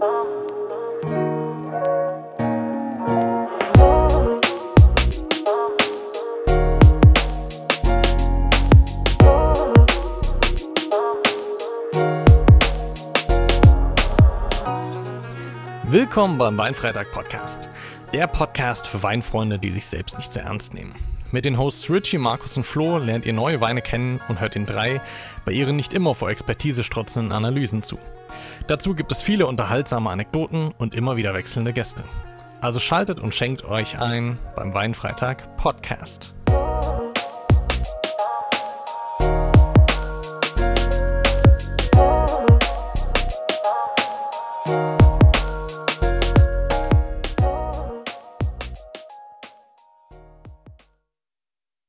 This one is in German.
Willkommen beim Weinfreitag Podcast. Der Podcast für Weinfreunde, die sich selbst nicht zu ernst nehmen. Mit den Hosts Richie, Markus und Flo lernt ihr neue Weine kennen und hört den drei bei ihren nicht immer vor Expertise strotzenden Analysen zu. Dazu gibt es viele unterhaltsame Anekdoten und immer wieder wechselnde Gäste. Also schaltet und schenkt euch ein beim Weinfreitag Podcast.